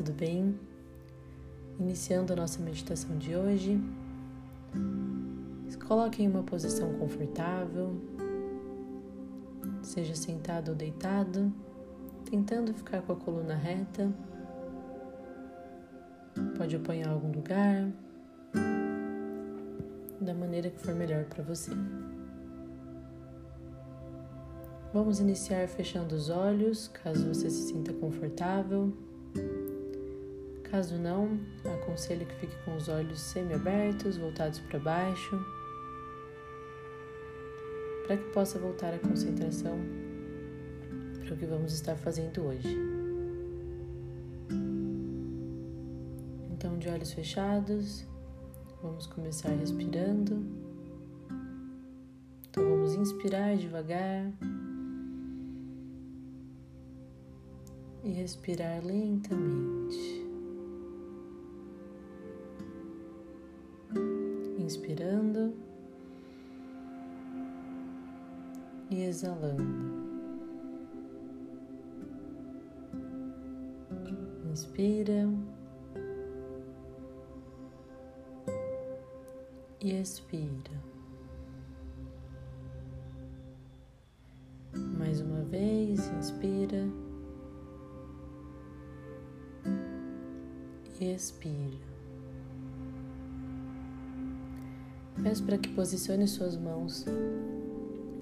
tudo bem? Iniciando a nossa meditação de hoje, coloque em uma posição confortável, seja sentado ou deitado, tentando ficar com a coluna reta. Pode apoiar algum lugar, da maneira que for melhor para você. Vamos iniciar fechando os olhos, caso você se sinta confortável. Caso não, aconselho que fique com os olhos semi-abertos, voltados para baixo, para que possa voltar a concentração para o que vamos estar fazendo hoje. Então, de olhos fechados, vamos começar respirando. Então, vamos inspirar devagar. e respirar lentamente. Inspirando e exalando. Inspira e expira. Mais uma vez, inspira. expira. Peço para que posicione suas mãos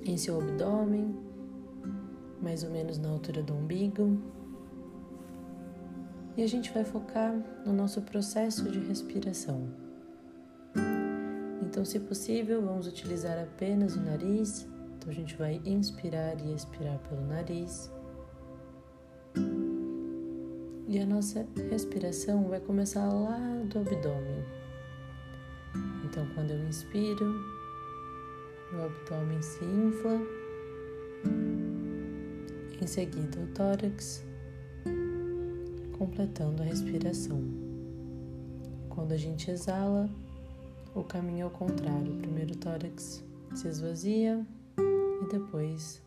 em seu abdômen, mais ou menos na altura do umbigo. E a gente vai focar no nosso processo de respiração. Então, se possível, vamos utilizar apenas o nariz. Então, a gente vai inspirar e expirar pelo nariz. E a nossa respiração vai começar lá do abdômen. Então, quando eu inspiro, o abdômen se infla, em seguida o tórax, completando a respiração. Quando a gente exala, o caminho é ao contrário. Primeiro o tórax se esvazia e depois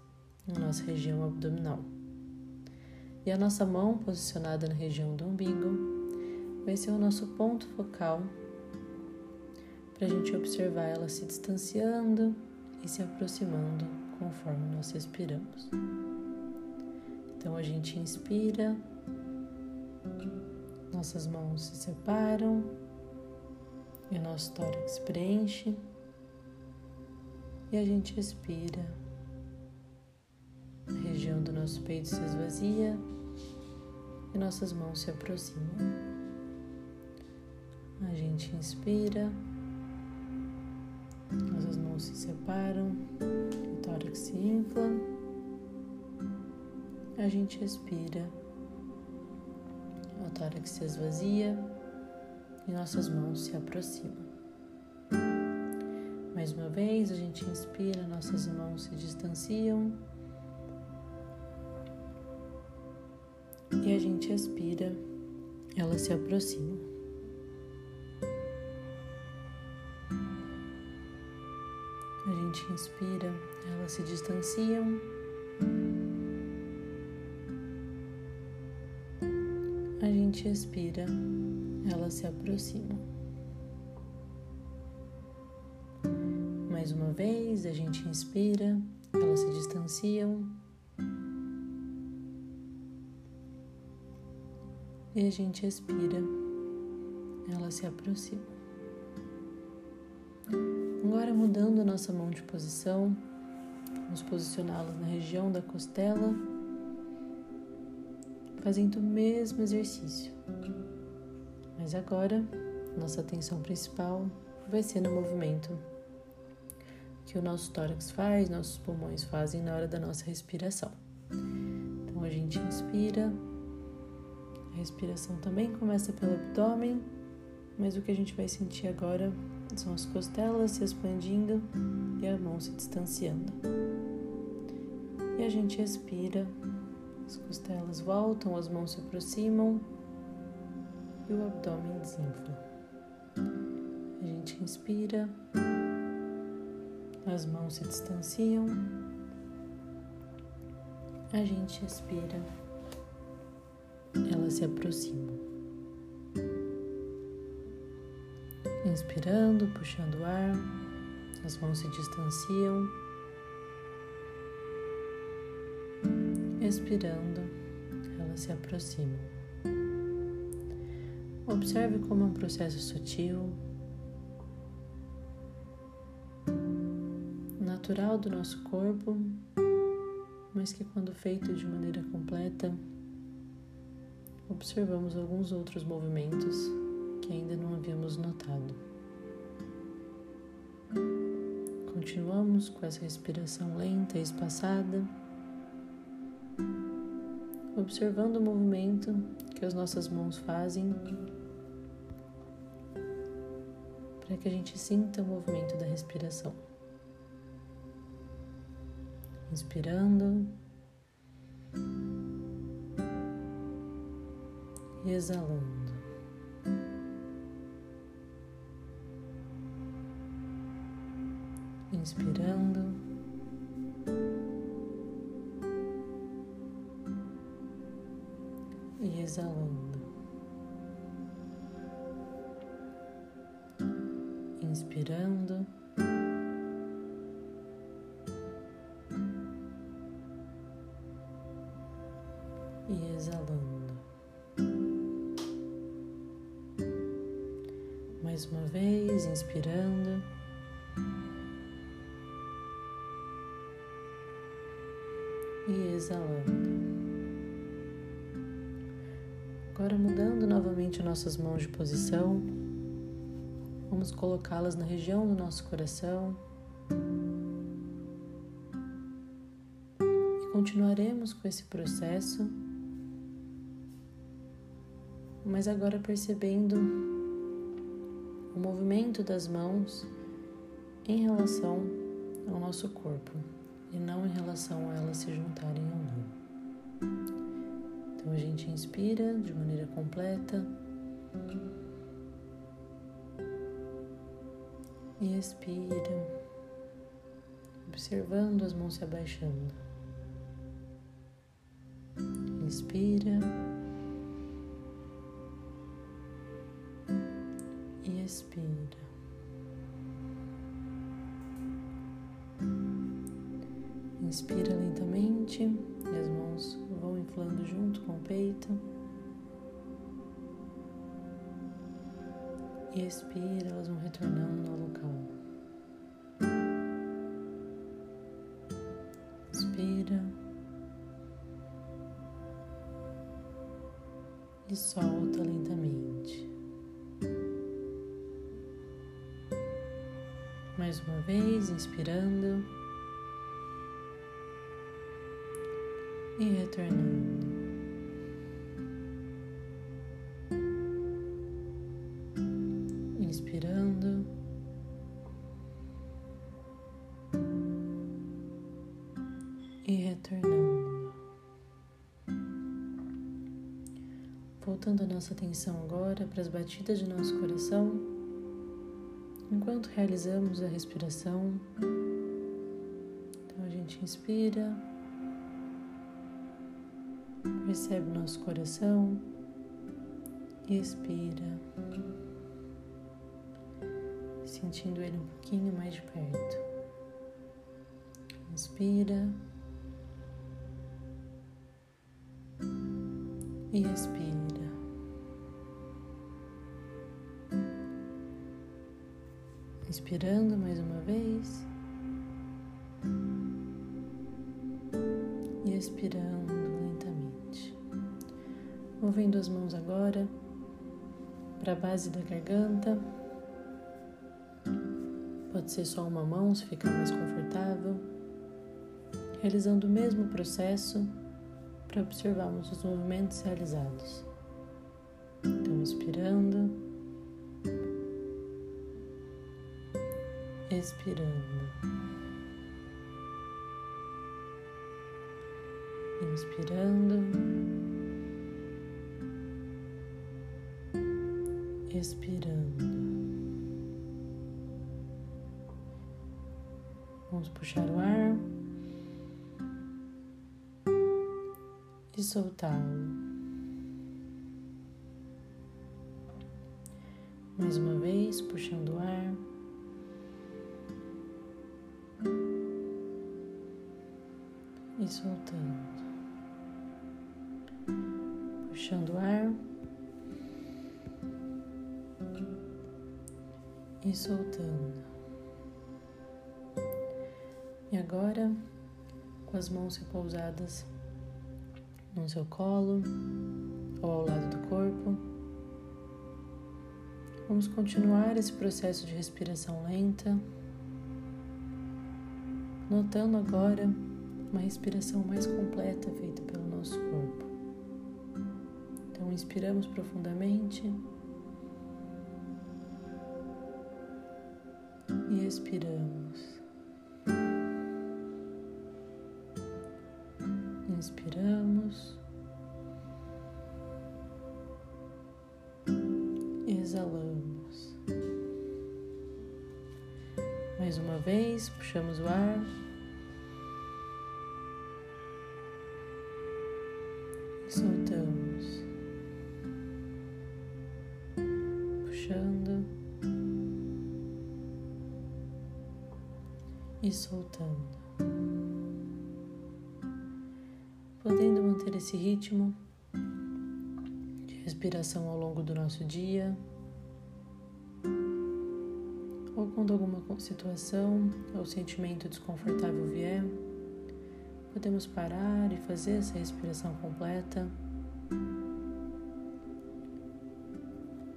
a nossa região abdominal. E a nossa mão posicionada na região do umbigo vai ser o nosso ponto focal para a gente observar ela se distanciando e se aproximando conforme nós respiramos. Então a gente inspira, nossas mãos se separam e o nosso tórax preenche e a gente expira a região do nosso peito se esvazia e nossas mãos se aproximam. A gente inspira, nossas mãos se separam, o tórax se infla. A gente expira, o tórax se esvazia e nossas mãos se aproximam. Mais uma vez, a gente inspira, nossas mãos se distanciam e a gente expira, ela se aproxima. Gente inspira, elas se distanciam. A gente expira, elas se aproximam. Mais uma vez, a gente inspira, elas se distanciam. e a gente expira, ela se aproxima. Agora, mudando a nossa mão de posição, vamos posicioná-la na região da costela, fazendo o mesmo exercício. Mas agora, nossa atenção principal vai ser no movimento que o nosso tórax faz, nossos pulmões fazem na hora da nossa respiração. Então a gente inspira a respiração também começa pelo abdômen, mas o que a gente vai sentir agora são as costelas se expandindo e a mão se distanciando. E a gente expira, as costelas voltam, as mãos se aproximam e o abdômen desinfla. A gente inspira, as mãos se distanciam, a gente expira elas se aproximam. Inspirando, puxando o ar, as mãos se distanciam. Expirando, elas se aproximam. Observe como é um processo sutil, natural do nosso corpo, mas que, quando feito de maneira completa, observamos alguns outros movimentos ainda não havíamos notado. Continuamos com essa respiração lenta e espaçada, observando o movimento que as nossas mãos fazem para que a gente sinta o movimento da respiração. Inspirando e exalando. Inspirando e exalando. Inspirando. E exalando. Mais uma vez, inspirando. E exalando. Agora, mudando novamente nossas mãos de posição, vamos colocá-las na região do nosso coração. E continuaremos com esse processo, mas agora percebendo o movimento das mãos em relação ao nosso corpo e não em relação a elas se juntarem ou não. Então a gente inspira de maneira completa e expira, observando as mãos se abaixando. Inspira e expira. Inspira lentamente e as mãos vão inflando junto com o peito. E expira, elas vão retornando ao local. Inspira. E solta lentamente. Mais uma vez, inspirando. E retornando. Inspirando. E retornando. Voltando a nossa atenção agora para as batidas de nosso coração, enquanto realizamos a respiração. Então a gente inspira Percebe nosso coração. E expira, sentindo ele um pouquinho mais de perto. Inspira. E expira. Inspirando mais uma vez. E expirando movendo as mãos agora para a base da garganta. Pode ser só uma mão se ficar mais confortável. Realizando o mesmo processo para observarmos os movimentos realizados. Então, inspirando, expirando, inspirando. Expirando. Vamos puxar o ar e soltá-lo. Mais uma vez, puxando o ar. E soltando. Puxando o ar. E soltando. E agora, com as mãos repousadas no seu colo ou ao lado do corpo, vamos continuar esse processo de respiração lenta, notando agora uma respiração mais completa feita pelo nosso corpo. Então, inspiramos profundamente e expiramos. Inspiramos. Exalamos. Mais uma vez, puxamos o ar. Esse ritmo de respiração ao longo do nosso dia, ou quando alguma situação ou sentimento desconfortável vier, podemos parar e fazer essa respiração completa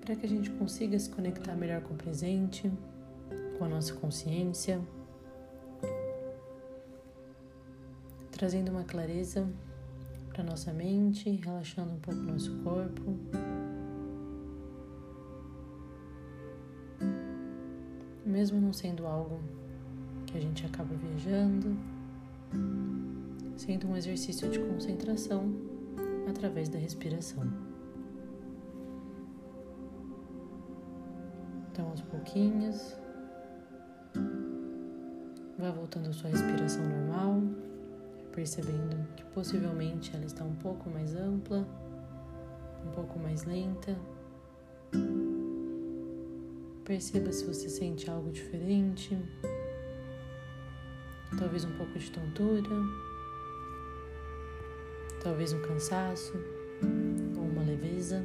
para que a gente consiga se conectar melhor com o presente, com a nossa consciência, trazendo uma clareza para nossa mente, relaxando um pouco nosso corpo. Mesmo não sendo algo que a gente acaba viajando, sendo um exercício de concentração através da respiração. Então, aos pouquinhos, vá voltando a sua respiração normal percebendo que possivelmente ela está um pouco mais ampla, um pouco mais lenta. Perceba se você sente algo diferente, talvez um pouco de tontura, talvez um cansaço ou uma leveza.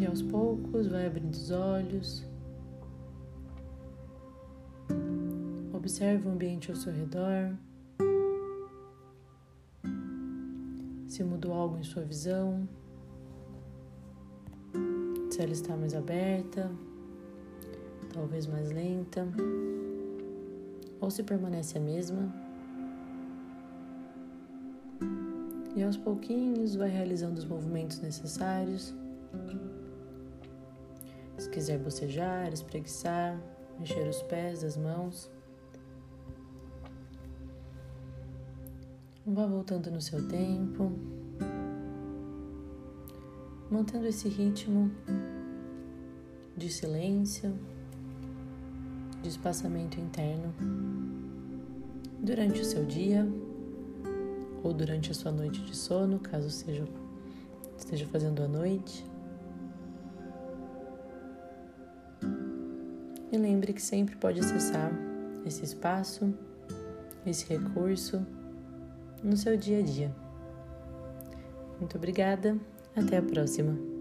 E aos poucos vai abrindo os olhos Observe o ambiente ao seu redor. Se mudou algo em sua visão. Se ela está mais aberta, talvez mais lenta, ou se permanece a mesma. E aos pouquinhos vai realizando os movimentos necessários. Se quiser bocejar, espreguiçar, mexer os pés, as mãos. Vá voltando no seu tempo, mantendo esse ritmo de silêncio, de espaçamento interno durante o seu dia ou durante a sua noite de sono, caso seja esteja fazendo a noite. E lembre que sempre pode acessar esse espaço, esse recurso no seu dia a dia. Muito obrigada, até a próxima.